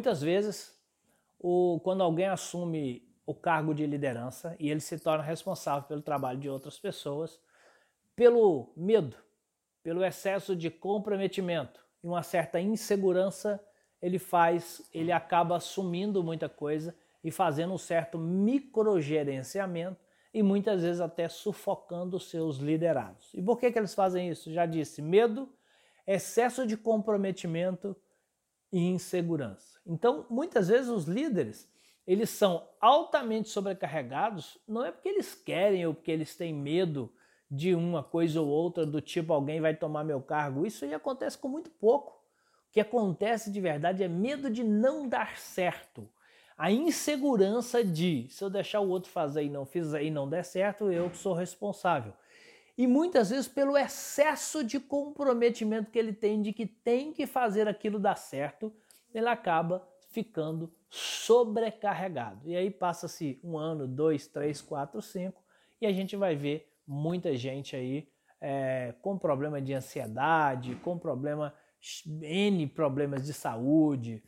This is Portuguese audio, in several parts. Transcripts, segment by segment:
muitas vezes, o, quando alguém assume o cargo de liderança e ele se torna responsável pelo trabalho de outras pessoas, pelo medo, pelo excesso de comprometimento e uma certa insegurança, ele faz, ele acaba assumindo muita coisa e fazendo um certo microgerenciamento e muitas vezes até sufocando seus liderados. E por que, que eles fazem isso? Já disse, medo, excesso de comprometimento e insegurança. Então, muitas vezes os líderes, eles são altamente sobrecarregados, não é porque eles querem ou porque eles têm medo de uma coisa ou outra, do tipo alguém vai tomar meu cargo. Isso aí acontece com muito pouco. O que acontece de verdade é medo de não dar certo a insegurança de se eu deixar o outro fazer e não fizer e não der certo, eu sou responsável. E muitas vezes pelo excesso de comprometimento que ele tem de que tem que fazer aquilo dar certo, ele acaba ficando sobrecarregado. E aí passa-se um ano, dois, três, quatro, cinco, e a gente vai ver muita gente aí é, com problema de ansiedade, com problema N problemas de saúde,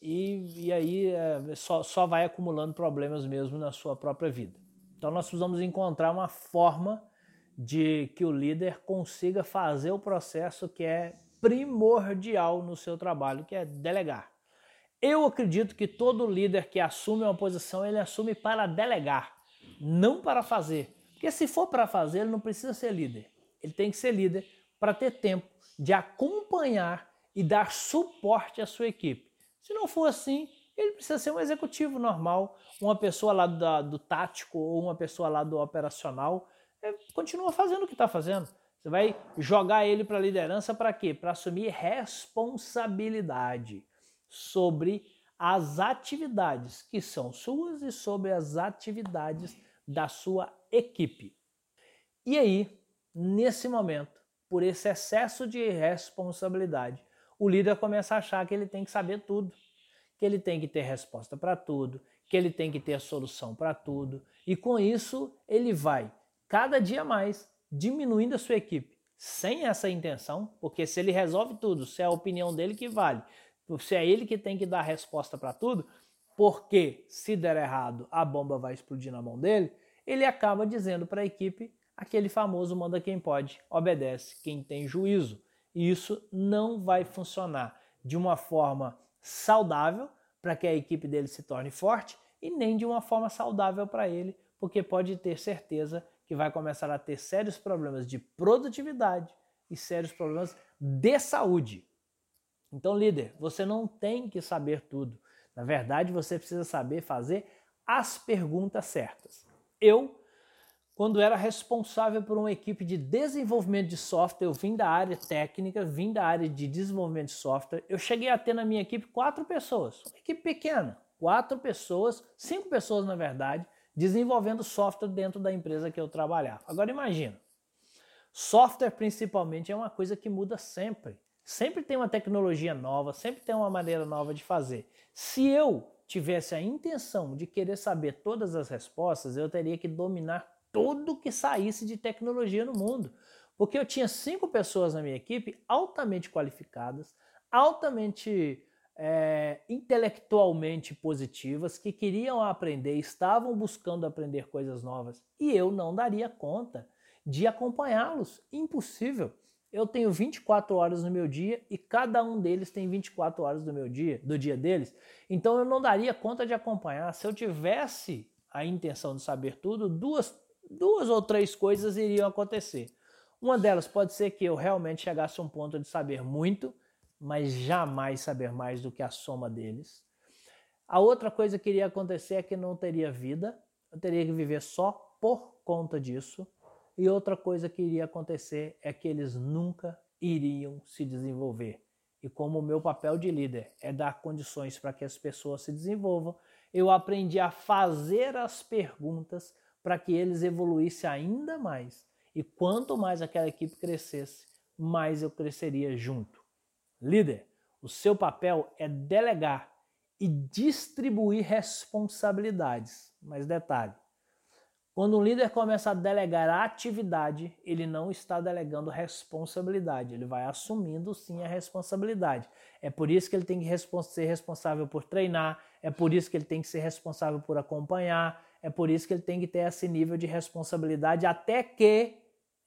e, e aí é, só, só vai acumulando problemas mesmo na sua própria vida. Então nós precisamos encontrar uma forma de que o líder consiga fazer o processo que é primordial no seu trabalho, que é delegar. Eu acredito que todo líder que assume uma posição, ele assume para delegar, não para fazer. Porque se for para fazer, ele não precisa ser líder. Ele tem que ser líder para ter tempo de acompanhar e dar suporte à sua equipe. Se não for assim, ele precisa ser um executivo normal, uma pessoa lá do, do tático ou uma pessoa lá do operacional. É, continua fazendo o que está fazendo. Você vai jogar ele para a liderança para quê? Para assumir responsabilidade sobre as atividades que são suas e sobre as atividades da sua equipe. E aí, nesse momento, por esse excesso de responsabilidade, o líder começa a achar que ele tem que saber tudo, que ele tem que ter resposta para tudo, que ele tem que ter solução para tudo, e com isso ele vai cada dia mais diminuindo a sua equipe, sem essa intenção, porque se ele resolve tudo, se é a opinião dele que vale, se é ele que tem que dar a resposta para tudo, porque se der errado a bomba vai explodir na mão dele, ele acaba dizendo para a equipe aquele famoso manda quem pode, obedece quem tem juízo. E isso não vai funcionar de uma forma saudável para que a equipe dele se torne forte e nem de uma forma saudável para ele, porque pode ter certeza que vai começar a ter sérios problemas de produtividade e sérios problemas de saúde. Então, líder, você não tem que saber tudo. Na verdade, você precisa saber fazer as perguntas certas. Eu quando era responsável por uma equipe de desenvolvimento de software, eu vim da área técnica, vim da área de desenvolvimento de software. Eu cheguei a ter na minha equipe quatro pessoas, uma equipe pequena, quatro pessoas, cinco pessoas na verdade, desenvolvendo software dentro da empresa que eu trabalhava. Agora imagina, software principalmente é uma coisa que muda sempre. Sempre tem uma tecnologia nova, sempre tem uma maneira nova de fazer. Se eu tivesse a intenção de querer saber todas as respostas, eu teria que dominar tudo que saísse de tecnologia no mundo. Porque eu tinha cinco pessoas na minha equipe altamente qualificadas, altamente é, intelectualmente positivas, que queriam aprender, estavam buscando aprender coisas novas. E eu não daria conta de acompanhá-los. Impossível. Eu tenho 24 horas no meu dia e cada um deles tem 24 horas do meu dia, do dia deles. Então eu não daria conta de acompanhar. Se eu tivesse a intenção de saber tudo, duas duas ou três coisas iriam acontecer. Uma delas pode ser que eu realmente chegasse a um ponto de saber muito, mas jamais saber mais do que a soma deles. A outra coisa que iria acontecer é que não teria vida, eu teria que viver só por conta disso. E outra coisa que iria acontecer é que eles nunca iriam se desenvolver. E como o meu papel de líder é dar condições para que as pessoas se desenvolvam, eu aprendi a fazer as perguntas para que eles evoluíssem ainda mais. E quanto mais aquela equipe crescesse, mais eu cresceria junto. Líder, o seu papel é delegar e distribuir responsabilidades. Mas detalhe, Quando um líder começa a delegar a atividade, ele não está delegando responsabilidade, ele vai assumindo sim a responsabilidade. É por isso que ele tem que ser responsável por treinar, é por isso que ele tem que ser responsável por acompanhar, é por isso que ele tem que ter esse nível de responsabilidade até que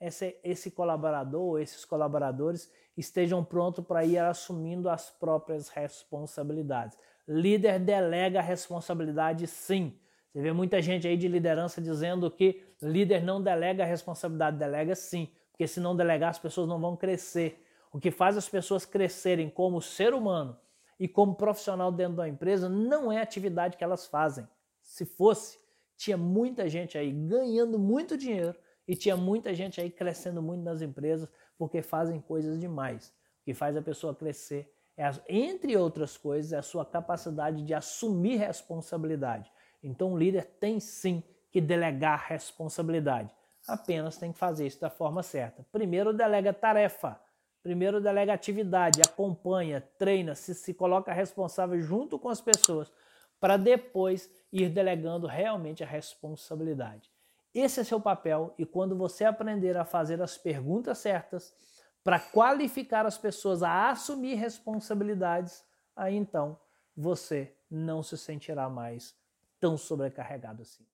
esse, esse colaborador esses colaboradores estejam prontos para ir assumindo as próprias responsabilidades. Líder delega responsabilidade sim você vê muita gente aí de liderança dizendo que líder não delega responsabilidade, delega sim, porque se não delegar as pessoas não vão crescer. O que faz as pessoas crescerem como ser humano e como profissional dentro da empresa não é a atividade que elas fazem. Se fosse, tinha muita gente aí ganhando muito dinheiro e tinha muita gente aí crescendo muito nas empresas porque fazem coisas demais. O que faz a pessoa crescer é, entre outras coisas, é a sua capacidade de assumir responsabilidade. Então o líder tem sim que delegar responsabilidade. Apenas tem que fazer isso da forma certa. Primeiro delega tarefa, primeiro delega atividade, acompanha, treina, se, se coloca responsável junto com as pessoas para depois ir delegando realmente a responsabilidade. Esse é seu papel e quando você aprender a fazer as perguntas certas para qualificar as pessoas a assumir responsabilidades, aí então você não se sentirá mais tão sobrecarregado assim.